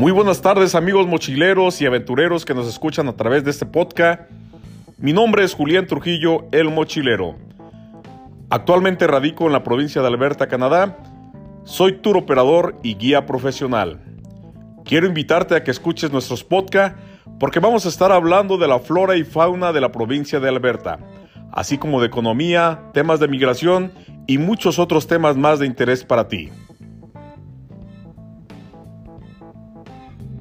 Muy buenas tardes amigos mochileros y aventureros que nos escuchan a través de este podcast. Mi nombre es Julián Trujillo, el mochilero. Actualmente radico en la provincia de Alberta, Canadá. Soy tour operador y guía profesional. Quiero invitarte a que escuches nuestros podcasts porque vamos a estar hablando de la flora y fauna de la provincia de Alberta, así como de economía, temas de migración y muchos otros temas más de interés para ti. Thank you.